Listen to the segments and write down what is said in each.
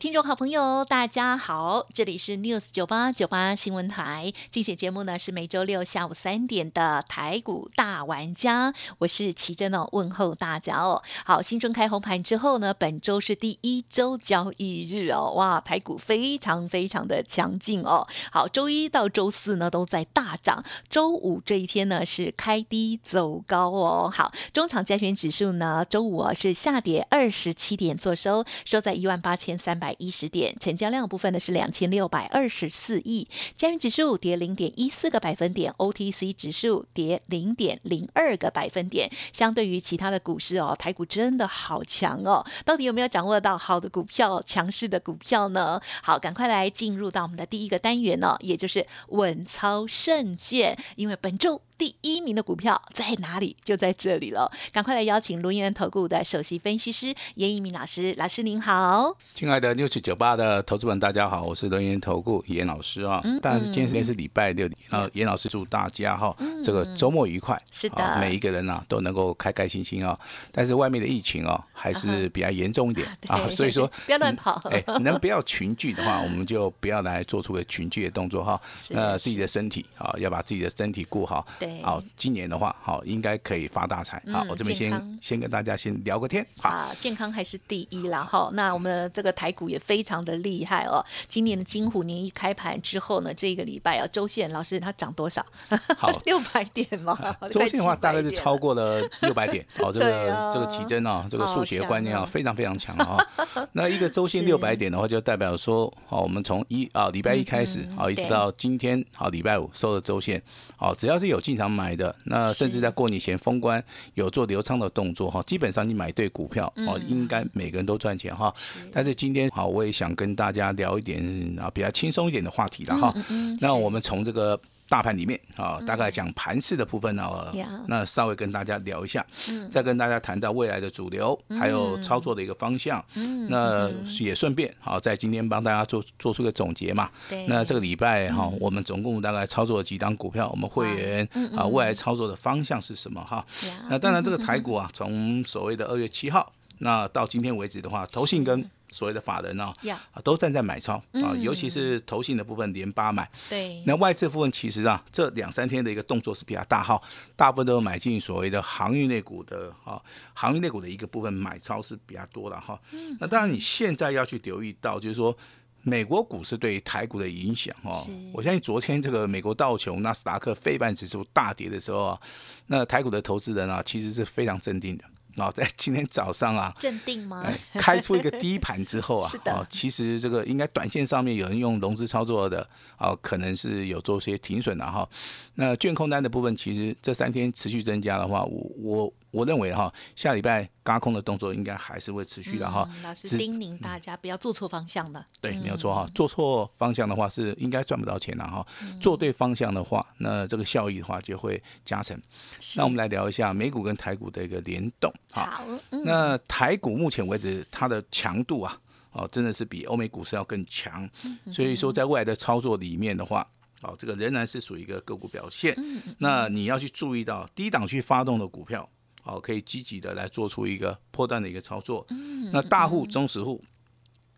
听众好朋友，大家好，这里是 News 九八九八新闻台，竞选节目呢是每周六下午三点的台股大玩家，我是奇珍哦，问候大家哦。好，新春开红盘之后呢，本周是第一周交易日哦，哇，台股非常非常的强劲哦。好，周一到周四呢都在大涨，周五这一天呢是开低走高哦。好，中场加权指数呢，周五啊是下跌二十七点，做收收在一万八千三百。百一十点，成交量部分呢是两千六百二十四亿，加元指数跌零点一四个百分点，OTC 指数跌零点零二个百分点。相对于其他的股市哦，台股真的好强哦，到底有没有掌握到好的股票、强势的股票呢？好，赶快来进入到我们的第一个单元哦，也就是稳操胜券，因为本周。第一名的股票在哪里？就在这里了！赶快来邀请龙源投顾的首席分析师严一鸣老师，老师您好，亲爱的六七九八的投资们，大家好，我是龙源投顾严老师啊。嗯，当然是今天是礼拜六，然后严老师祝大家哈，这个周末愉快。是的，每一个人呐都能够开开心心啊。但是外面的疫情哦还是比较严重一点 啊，所以说 不要乱跑。哎，能不要群聚的话，我们就不要来做出个群聚的动作哈。那自己的身体啊，要把自己的身体顾好。好，今年的话，好应该可以发大财。好，我这边先先跟大家先聊个天。啊，健康还是第一啦。哈，那我们这个台股也非常的厉害哦。今年的金虎年一开盘之后呢，这个礼拜啊，周线老师它涨多少？好，六百点嘛。周线的话大概是超过了六百点。好，这个这个奇珍啊，这个数学观念啊，非常非常强啊。那一个周线六百点的话，就代表说，好，我们从一啊礼拜一开始，好，一直到今天，好礼拜五收的周线，好，只要是有进场买的，那甚至在过年前封关有做流畅的动作哈，基本上你买对股票哦，应该每个人都赚钱哈。但是今天好，我也想跟大家聊一点啊比较轻松一点的话题了哈。那我们从这个。大盘里面啊，大概讲盘势的部分呢，那稍微跟大家聊一下，再跟大家谈到未来的主流，还有操作的一个方向。那也顺便好，在今天帮大家做做出个总结嘛。那这个礼拜哈，我们总共大概操作了几档股票，我们会员啊未来操作的方向是什么哈？那当然这个台股啊，从所谓的二月七号，那到今天为止的话，投信跟所谓的法人呢，啊，都站在买超啊，尤其是投信的部分连八买。对，那外资部分其实啊，这两三天的一个动作是比较大哈，大部分都买进所谓的航运类股的啊，航运类股的一个部分买超是比较多的哈。那当然你现在要去留意到，就是说美国股市对台股的影响哦。我相信昨天这个美国道琼、纳斯达克、费半指数大跌的时候啊，那台股的投资人啊，其实是非常镇定的。哦，在今天早上啊，镇定吗？开出一个低盘之后啊，是的。其实这个应该短线上面有人用融资操作的，哦，可能是有做些停损的哈。那券空单的部分，其实这三天持续增加的话，我我。我认为哈，下礼拜嘎空的动作应该还是会持续的哈。老师叮咛大家不要做错方向的。对，没有错哈。做错方向的话是应该赚不到钱的哈。做对方向的话，那这个效益的话就会加成。那我们来聊一下美股跟台股的一个联动。好。那台股目前为止它的强度啊，哦，真的是比欧美股市要更强。所以说，在未来的操作里面的话，哦，这个仍然是属于一个个股表现。那你要去注意到低档去发动的股票。好，可以积极的来做出一个破断的一个操作。那大户、中实户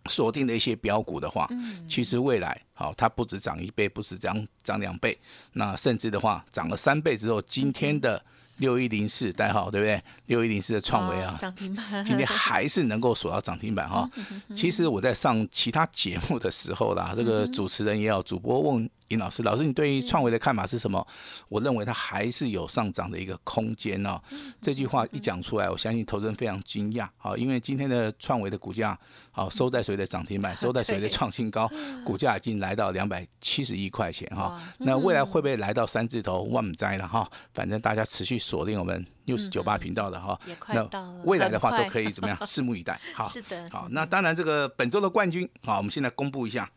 锁定的一些标股的话，其实未来好，它不止涨一倍，不止涨涨两倍，那甚至的话涨了三倍之后，今天的六一零四代号对不对？六一零四的创维啊，涨停板，今天还是能够锁到涨停板哈。其实我在上其他节目的时候啦，这个主持人也好，主播问。尹老师，老师，你对于创维的看法是什么？我认为它还是有上涨的一个空间哦。这句话一讲出来，我相信投资人非常惊讶。好，因为今天的创维的股价，好收在谁的涨停板，收在谁的创新高，股价已经来到两百七十一块钱哈。那未来会不会来到三字头万灾了哈？反正大家持续锁定我们六十九八频道的哈。那未来的话都可以怎么样？拭目以待。好，是的。好，那当然这个本周的冠军，啊，我们现在公布一下，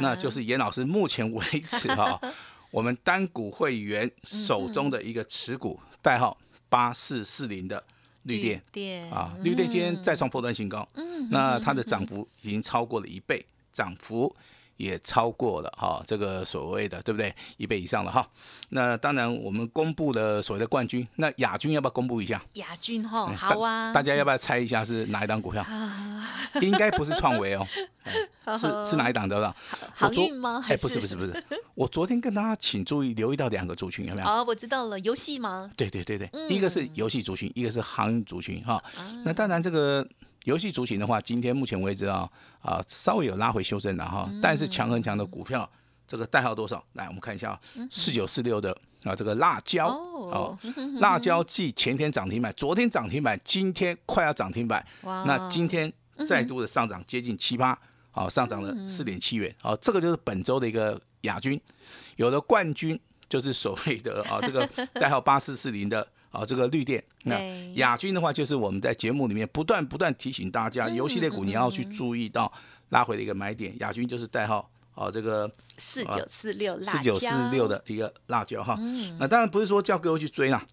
那就是严老师目前为。止哈，我们单股会员手中的一个持股，代号八四四零的绿电电啊，绿电今天再创破断新高，嗯，那它的涨幅已经超过了一倍，涨幅。也超过了哈，这个所谓的对不对？一倍以上了哈。那当然，我们公布的所谓的冠军，那亚军要不要公布一下？亚军哈，好啊。大家要不要猜一下是哪一档股票？应该不是创维哦，是是哪一档的？航运吗？哎，不是不是不是。我昨天跟大家请注意留意到两个族群有没有？哦，我知道了，游戏吗？对对对对，一个是游戏族群，一个是航运族群哈。那当然这个。游戏族群的话，今天目前为止啊啊稍微有拉回修正了哈，但是强很强的股票，这个代号多少？来，我们看一下啊，四九四六的啊这个辣椒哦，辣椒继前天涨停板，昨天涨停板，今天快要涨停板，那今天再度的上涨接近七八，好上涨了四点七元，好这个就是本周的一个亚军，有了冠军就是所谓的啊这个 代号八四四零的。啊，这个绿电，那亚军的话，就是我们在节目里面不断不断提醒大家，游戏类股你要去注意到拉回的一个买点。亚军就是代号啊，这个四九四六四九四六的一个辣椒哈。那当然不是说叫各位去追啦。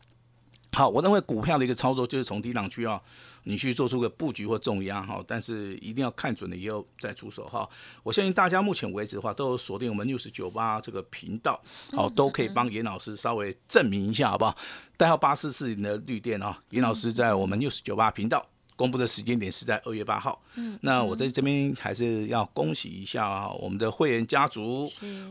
好，我认为股票的一个操作就是从低档区啊，你去做出个布局或重压哈，但是一定要看准了以后再出手哈。我相信大家目前为止的话，都有锁定我们六十九八这个频道，好，都可以帮严老师稍微证明一下好不好？代号八四四零的绿电啊，严老师在我们六十九八频道。公布的时间点是在二月八号。嗯，那我在这边还是要恭喜一下我们的会员家族，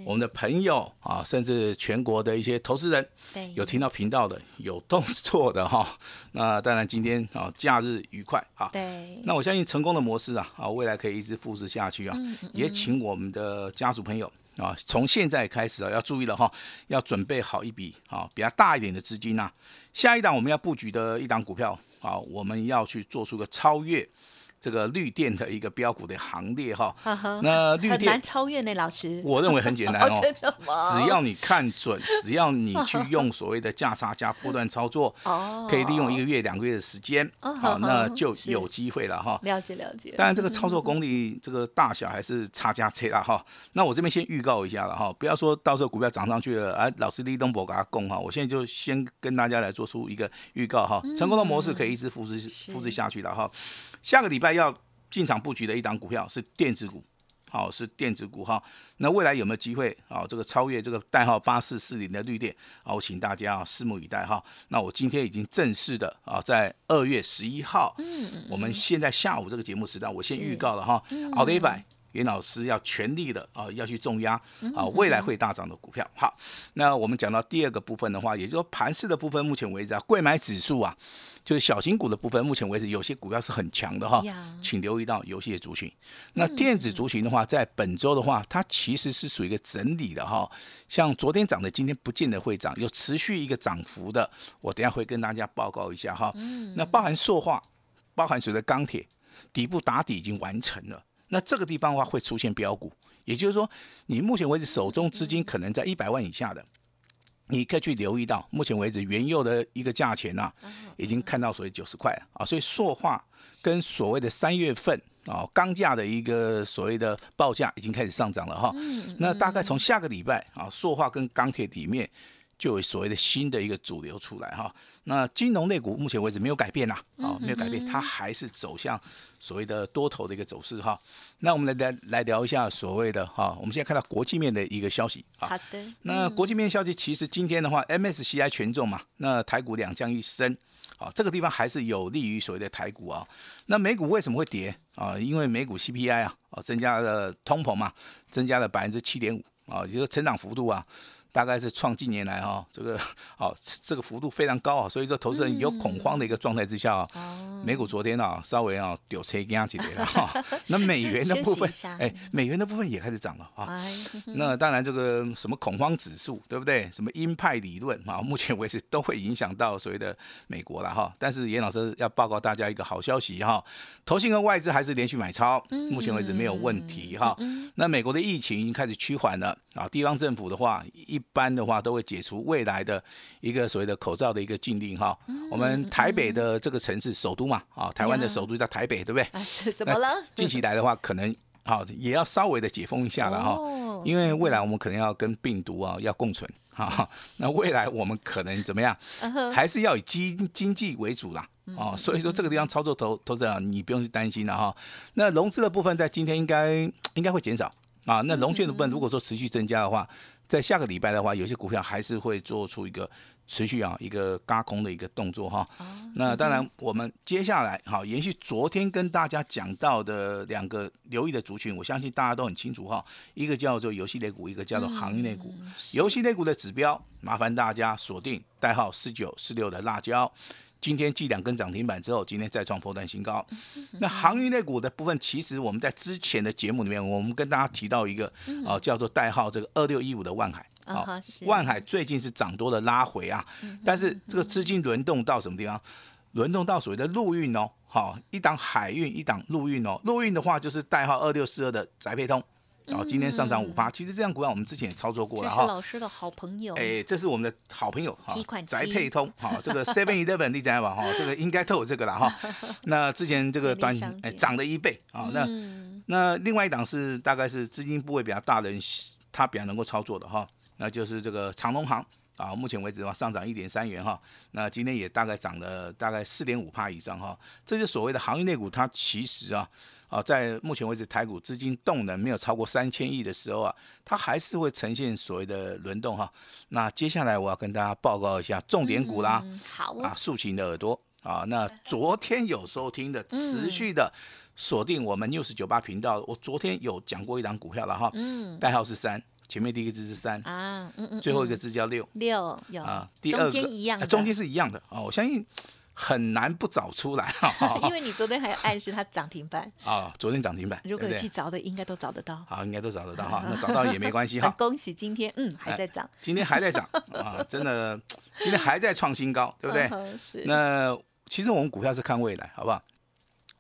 我们的朋友啊，甚至全国的一些投资人，有听到频道的，有动作的哈。那当然今天啊，假日愉快啊。对。那我相信成功的模式啊，啊，未来可以一直复制下去啊。嗯嗯。也请我们的家族朋友啊，从现在开始啊，要注意了哈，要准备好一笔啊比较大一点的资金呐。下一档我们要布局的一档股票。啊，我们要去做出个超越。这个绿电的一个标股的行列哈，那绿电很难超越呢，老师。我认为很简单哦，真的吗？只要你看准，只要你去用所谓的价差加波段操作，哦，可以利用一个月、两个月的时间，好，那就有机会了哈。了解了解。当然，这个操作功力，这个大小还是差价差啦哈。那我这边先预告一下了哈，不要说到时候股票涨上去了，哎，老师立东博给他供哈。我现在就先跟大家来做出一个预告哈，成功的模式可以一直复制复制下去的哈。下个礼拜要进场布局的一档股票是电子股，好是电子股哈。那未来有没有机会啊？这个超越这个代号八四四零的绿电，好，请大家啊拭目以待哈。那我今天已经正式的啊，在二月十一号，嗯，我们现在下午这个节目时段，我先预告了哈，好的一百。袁老师要全力的啊，要去重压啊，未来会大涨的股票。好，那我们讲到第二个部分的话，也就是说盘市的部分，目前为止啊，贵买指数啊，就是小型股的部分，目前为止有些股票是很强的哈，请留意到游戏的族群。那电子族群的话，在本周的话，它其实是属于一个整理的哈，像昨天涨的，今天不见得会涨，有持续一个涨幅的，我等下会跟大家报告一下哈。那包含塑化，包含所谓的钢铁，底部打底已经完成了。那这个地方的话会出现标股，也就是说，你目前为止手中资金可能在一百万以下的，你可以去留意到，目前为止原油的一个价钱呐，已经看到所谓九十块了。啊，所以塑化跟所谓的三月份啊钢价的一个所谓的报价已经开始上涨了哈，那大概从下个礼拜啊，塑化跟钢铁里面。就有所谓的新的一个主流出来哈，那金融类股目前为止没有改变呐，啊没有改变，它还是走向所谓的多头的一个走势哈。那我们来来来聊一下所谓的哈，我们现在看到国际面的一个消息啊。好的。那国际面消息其实今天的话，MSCI 权重嘛，那台股两降一升，啊这个地方还是有利于所谓的台股啊。那美股为什么会跌啊？因为美股 CPI 啊，啊增加了通膨嘛，增加了百分之七点五啊，也就是成长幅度啊。大概是创近年来哈，这个好这个幅度非常高啊，所以说投资人有恐慌的一个状态之下啊，美股昨天啊稍微啊丢车压几点了哈，那美元的 部分哎，美元的部分也开始涨了啊，那当然这个什么恐慌指数对不对？什么鹰派理论啊，目前为止都会影响到所谓的美国了哈。但是严老师要报告大家一个好消息哈，投信和外资还是连续买超，目前为止没有问题哈。那美国的疫情已经开始趋缓了啊，地方政府的话一。一般的话都会解除未来的一个所谓的口罩的一个禁令哈。我们台北的这个城市首都嘛，啊，台湾的首都叫台北，对不对？啊，是怎么了？近期来的话，可能好也要稍微的解封一下了哈。因为未来我们可能要跟病毒啊要共存啊，那未来我们可能怎么样，还是要以经经济为主啦。哦，所以说这个地方操作投投资者你不用去担心了哈。那融资的部分在今天应该应该会减少啊。那融券的部分如果说持续增加的话，在下个礼拜的话，有些股票还是会做出一个持续啊一个嘎空的一个动作哈。那当然，我们接下来哈延续昨天跟大家讲到的两个留意的族群，我相信大家都很清楚哈。一个叫做游戏类股，一个叫做行业类股。游戏类股的指标，麻烦大家锁定代号四九四六的辣椒。今天继两根涨停板之后，今天再创破断新高。那航运类股的部分，其实我们在之前的节目里面，我们跟大家提到一个啊，叫做代号这个二六一五的万海。好，万海最近是涨多了拉回啊，但是这个资金轮动到什么地方？轮动到所谓的陆运哦，好，一档海运，一档陆运哦。陆运的话就是代号二六四二的宅配通。然后今天上涨五趴，其实这样股票我们之前也操作过了哈。这是老师的好朋友。哎，这是我们的好朋友哈。宅配通，哈，这个 Seven Eleven 你知道吧？哈，这个应该都有这个了哈。那之前这个短哎涨了一倍啊。那那另外一档是大概是资金部位比较大的人，他比较能够操作的哈。那就是这个长隆行啊，目前为止的话上涨一点三元哈。那今天也大概涨了大概四点五趴以上哈。这是所谓的行业内股，它其实啊。啊，在目前为止，台股资金动能没有超过三千亿的时候啊，它还是会呈现所谓的轮动哈。那接下来我要跟大家报告一下重点股啦，好啊，竖起你的耳朵啊。那 昨天有收听的，持续的锁定我们 news 九八频道，我昨天有讲过一档股票了哈，嗯，代号是三，前面第一个字是三啊，嗯嗯，最后一个字叫六六有啊，第二个一样，中间是一样的啊，我相信。很难不找出来，因为你昨天还有暗示它涨停板 啊，昨天涨停板，如果去找的应该都找得到，好，应该都找得到 哈，那找到也没关系哈，恭喜今天嗯还在涨，今天还在涨啊，真的今天还在创新高，对不对？是。那其实我们股票是看未来，好不好？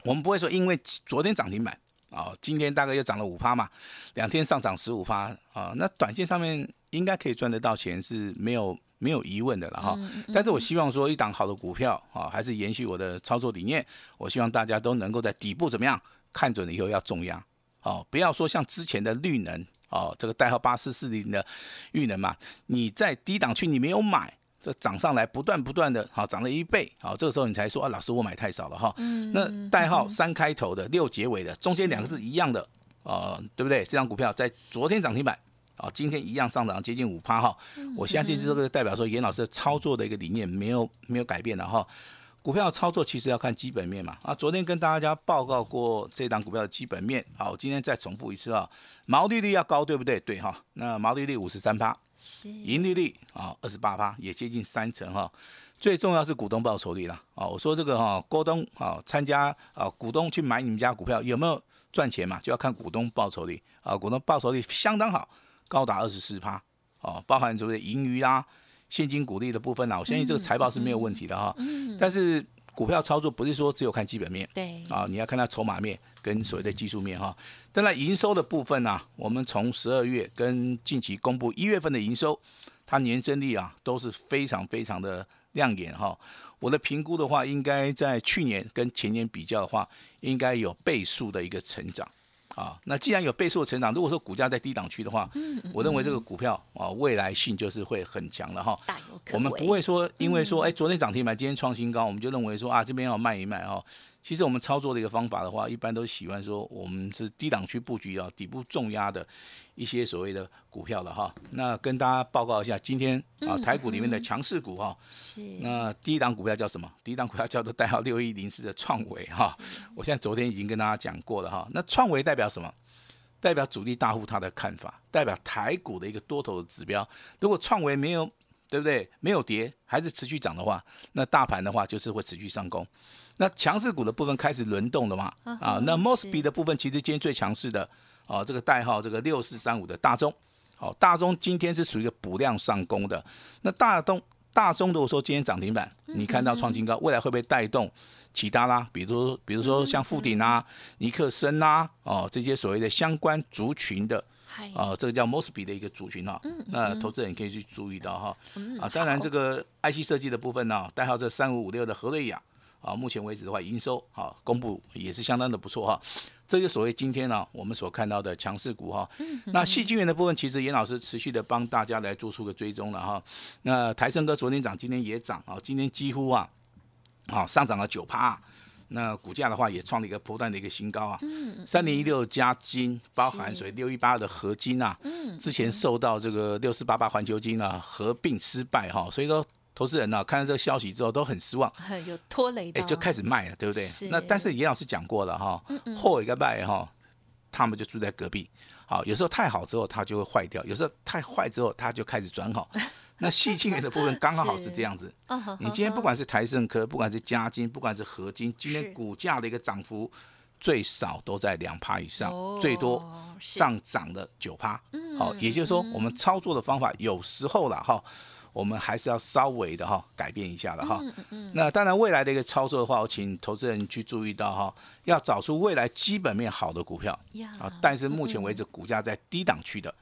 我们不会说因为昨天涨停板啊，今天大概又涨了五趴嘛，两天上涨十五趴啊，那短线上面应该可以赚得到钱是没有。没有疑问的了哈，但是我希望说一档好的股票啊，还是延续我的操作理念。我希望大家都能够在底部怎么样看准了以后要重压，哦，不要说像之前的绿能哦，这个代号八四四零的绿能嘛，你在低档区你没有买，这涨上来不断不断的，好涨了一倍，好这个时候你才说啊，老师我买太少了哈。那代号三开头的六结尾的中间两个是一样的，呃，对不对？这张股票在昨天涨停板。啊，今天一样上涨接近五趴哈，我相信这个代表说严老师操作的一个理念没有没有改变的哈。股票操作其实要看基本面嘛啊，昨天跟大家报告过这档股票的基本面，好，今天再重复一次啊，毛利率要高对不对？对哈，那毛利率五十三趴，是盈利率啊二十八趴，也接近三成哈。最重要是股东报酬率啦啊，我说这个哈，股东啊参加啊股东去买你们家股票有没有赚钱嘛，就要看股东报酬率啊，股东报酬率相当好。高达二十四趴，哦，包含所谓盈余啦、现金股利的部分呢，我相信这个财报是没有问题的哈。嗯。但是股票操作不是说只有看基本面，对。啊，你要看它筹码面跟所谓的技术面哈。当然，营收的部分呢，我们从十二月跟近期公布一月份的营收，它年增率啊都是非常非常的亮眼哈。我的评估的话，应该在去年跟前年比较的话，应该有倍数的一个成长。啊，那既然有倍数的成长，如果说股价在低档区的话，我认为这个股票啊未来性就是会很强的哈。我们不会说因为说哎昨天涨停板，今天创新高，我们就认为说啊这边要卖一卖哦。其实我们操作的一个方法的话，一般都喜欢说我们是低档区布局啊，底部重压的一些所谓的股票了哈。那跟大家报告一下，今天啊台股里面的强势股哈，是那第一档股票叫什么？第一档股票叫做 代号六一零四的创维哈。我现在昨天已经跟大家讲过了哈。那创维代表什么？代表主力大户他的看法，代表台股的一个多头的指标。如果创维没有对不对？没有跌，还是持续涨的话，那大盘的话就是会持续上攻。那强势股的部分开始轮动了嘛？啊，那 Mosby 的部分其实今天最强势的啊，这个代号这个六四三五的大中，好，大中今天是属于一个补量上攻的。那大东大中如果说今天涨停板，你看到创新高，未来会不会带动其他啦？比如比如说像富鼎啊、尼克森啊，哦这些所谓的相关族群的。啊，这个叫 Mosby 的一个族群哈，那投资人可以去注意到哈。啊，当然这个 IC 设计的部分呢，代号这三五五六的何瑞雅啊，目前为止的话，营收啊公布也是相当的不错哈。这就所谓今天呢我们所看到的强势股哈。那细菌源的部分，其实严老师持续的帮大家来做出个追踪了哈。那台盛哥昨天涨，今天也涨啊，今天几乎啊，啊上涨了九趴。那股价的话也创了一个波段的一个新高啊，三零一六加金包含所以六一八的合金啊，之前受到这个六四八八环球金啊合并失败哈，所以说投资人呢看到这个消息之后都很失望，有拖累，哎就开始卖了，对不对？那但是严老师讲过了哈，后一个卖哈，他们就住在隔壁，好，有时候太好之后它就会坏掉，有时候太坏之后它就开始转好。那细晶圆的部分刚刚好是这样子。你今天不管是台盛科，不管是嘉金，不管是合金，今天股价的一个涨幅最少都在两趴以上，最多上涨了九趴。好，也就是说我们操作的方法有时候了哈，我们还是要稍微的哈改变一下了哈。那当然未来的一个操作的话，我请投资人去注意到哈，要找出未来基本面好的股票啊。但是目前为止股价在低档区的，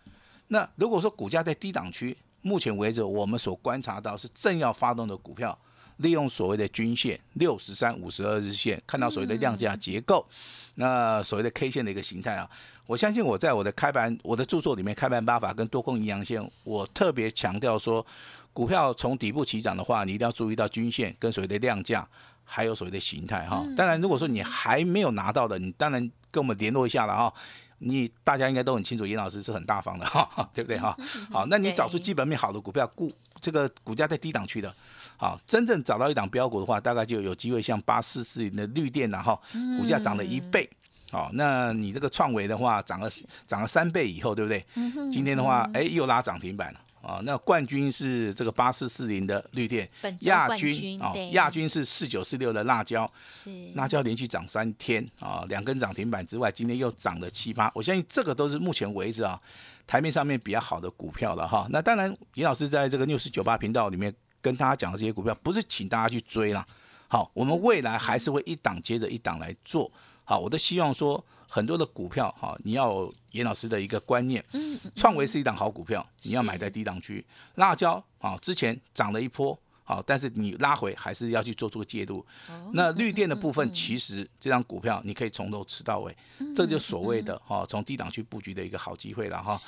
那如果说股价在低档区。目前为止，我们所观察到是正要发动的股票，利用所谓的均线六十三、五十二日线，看到所谓的量价结构，那所谓的 K 线的一个形态啊，我相信我在我的开盘、我的著作里面，开盘八法跟多空阴阳线，我特别强调说，股票从底部起涨的话，你一定要注意到均线跟所谓的量价，还有所谓的形态哈。当然，如果说你还没有拿到的，你当然跟我们联络一下了哈。你大家应该都很清楚，严老师是很大方的哈，对不对哈？好，那你找出基本面好的股票，股这个股价在低档区的，好，真正找到一档标股的话，大概就有机会像八四四零的绿电呐哈，股价涨了一倍，好，那你这个创维的话涨了涨了三倍以后，对不对？今天的话，哎，又拉涨停板了。啊，那冠军是这个八四四零的绿电，亚军啊，亚军是四九四六的辣椒，是辣椒连续涨三天啊，两根涨停板之外，今天又涨了七八，我相信这个都是目前为止啊台面上面比较好的股票了哈。那当然，尹老师在这个六四九八频道里面跟大家讲的这些股票，不是请大家去追啦，好，我们未来还是会一档接着一档来做，好，我都希望说。很多的股票哈，你要严老师的一个观念，创维是一档好股票，你要买在低档区。辣椒啊，之前涨了一波。好，但是你拉回还是要去做出个介入。那绿电的部分，其实这张股票你可以从头吃到尾，这就所谓的哈，从低档去布局的一个好机会了哈。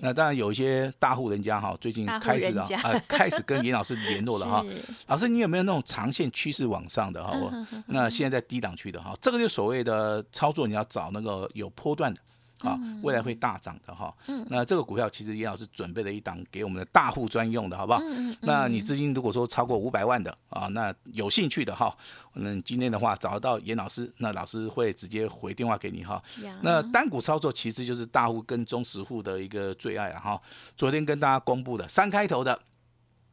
那当然有一些大户人家哈，最近开始啊，呃，开始跟严老师联络了哈。老师，你有没有那种长线趋势往上的哈？那现在在低档区的哈，这个就所谓的操作，你要找那个有波段的。啊，未来会大涨的哈。嗯，那这个股票其实严老师准备了一档给我们的大户专用的，好不好？嗯那你资金如果说超过五百万的啊，那有兴趣的哈，嗯，今天的话找到严老师，那老师会直接回电话给你哈。那单股操作其实就是大户跟中实户的一个最爱啊哈。昨天跟大家公布的三开头的。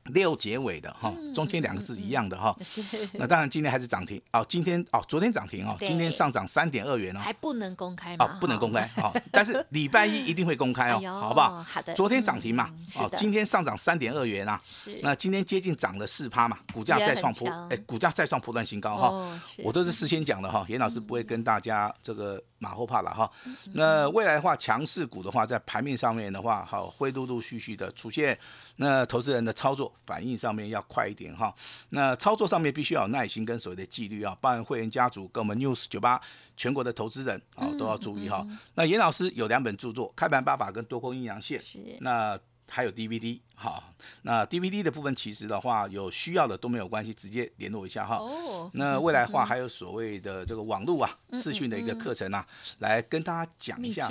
六结尾的哈，中间两个字一样的哈。那当然今天还是涨停哦，今天哦，昨天涨停哦，今天上涨三点二元哦。还不能公开吗？哦，不能公开好，但是礼拜一一定会公开哦，好不好？好的。昨天涨停嘛，哦，今天上涨三点二元啊。是。那今天接近涨了四趴嘛，股价再创破，哎，股价再创破断新高哈。我都是事先讲的哈，严老师不会跟大家这个马后炮了哈。那未来的话，强势股的话，在盘面上面的话，好，会陆陆续续的出现。那投资人的操作反应上面要快一点哈，那操作上面必须要有耐心跟所谓的纪律啊，包含会员家族跟我们 News 九八全国的投资人啊都要注意哈。那严老师有两本著作，《开盘八法》跟《多空阴阳线》，那。还有 DVD 哈，那 DVD 的部分其实的话，有需要的都没有关系，直接联络一下哈。哦。那未来话还有所谓的这个网络啊，视讯的一个课程啊，来跟大家讲一下，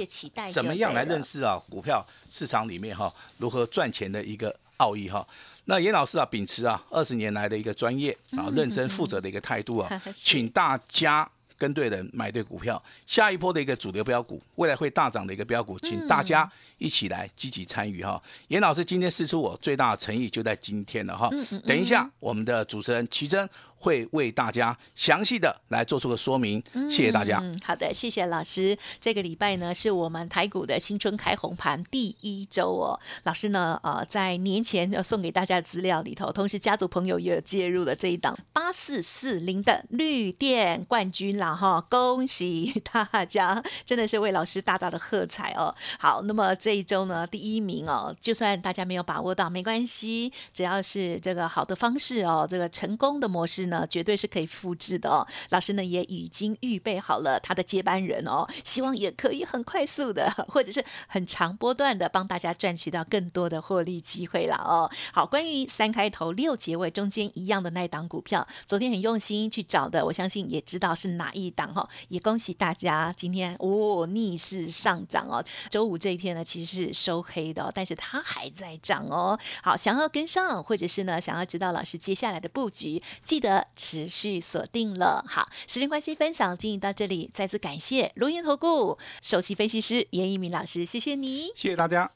怎么样来认识啊股票市场里面哈如何赚钱的一个奥义哈。那严老师啊，秉持啊二十年来的一个专业啊认真负责的一个态度啊，请大家。跟对人买对股票，下一波的一个主流标股，未来会大涨的一个标股，请大家一起来积极参与哈。严老师今天试出我最大的诚意就在今天了哈。等一下，我们的主持人奇珍。会为大家详细的来做出个说明，谢谢大家。嗯好的，谢谢老师。这个礼拜呢，是我们台股的新春开红盘第一周哦。老师呢，呃，在年前要送给大家的资料里头，同时家族朋友也有介入了这一档八四四零的绿电冠军了哈，恭喜大家，真的是为老师大大的喝彩哦。好，那么这一周呢，第一名哦，就算大家没有把握到没关系，只要是这个好的方式哦，这个成功的模式。呢，绝对是可以复制的哦。老师呢也已经预备好了他的接班人哦，希望也可以很快速的，或者是很长波段的帮大家赚取到更多的获利机会了哦。好，关于三开头六结尾中间一样的那一档股票，昨天很用心去找的，我相信也知道是哪一档哈。也恭喜大家今天哦逆势上涨哦。周五这一天呢，其实是收黑的，但是它还在涨哦。好，想要跟上，或者是呢想要知道老师接下来的布局，记得持续锁定了。好，时间关系，分享进行到这里，再次感谢龙岩投顾首席分析师严一鸣老师，谢谢你，谢谢大家。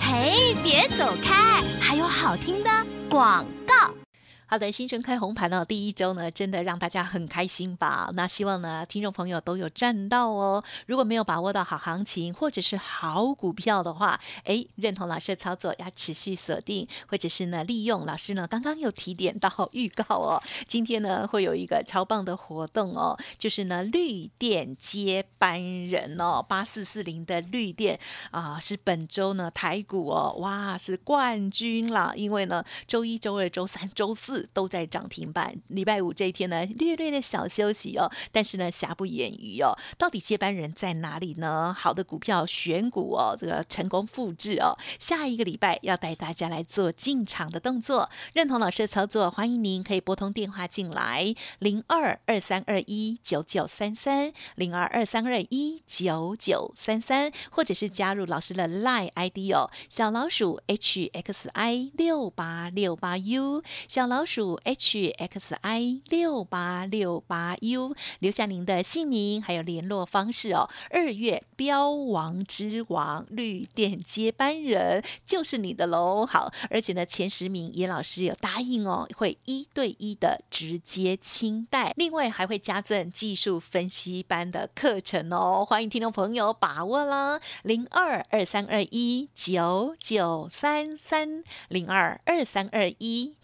嘿，别走开，还有好听的广告。好的，新春开红盘呢，第一周呢，真的让大家很开心吧？那希望呢，听众朋友都有赚到哦。如果没有把握到好行情或者是好股票的话，哎，认同老师的操作，要持续锁定，或者是呢，利用老师呢刚刚有提点到预告哦，今天呢会有一个超棒的活动哦，就是呢绿电接班人哦，八四四零的绿电啊，是本周呢台股哦，哇，是冠军啦！因为呢，周一周二周三周四。都在涨停板，礼拜五这一天呢，略略的小休息哦，但是呢，瑕不掩瑜哦，到底接班人在哪里呢？好的股票选股哦，这个成功复制哦，下一个礼拜要带大家来做进场的动作，认同老师的操作，欢迎您可以拨通电话进来，零二二三二一九九三三，零二二三二一九九三三，或者是加入老师的 Line ID 哦，小老鼠 H X I 六八六八 U，小老鼠。数 H X I 六八六八 U，留下您的姓名还有联络方式哦。二月标王之王绿电接班人就是你的喽。好，而且呢，前十名严老师有答应哦，会一对一的直接清代，另外还会加赠技术分析班的课程哦。欢迎听众朋友把握啦，零二二三二一九九三三零二二三二一。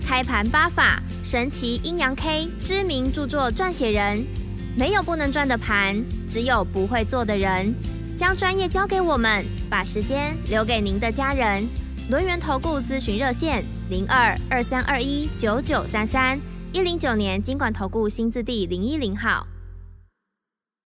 开盘八法，神奇阴阳 K，知名著作撰写人。没有不能赚的盘，只有不会做的人。将专业交给我们，把时间留给您的家人。轮源投顾咨询热线：零二二三二一九九三三一零九年经管投顾新字第零一零号。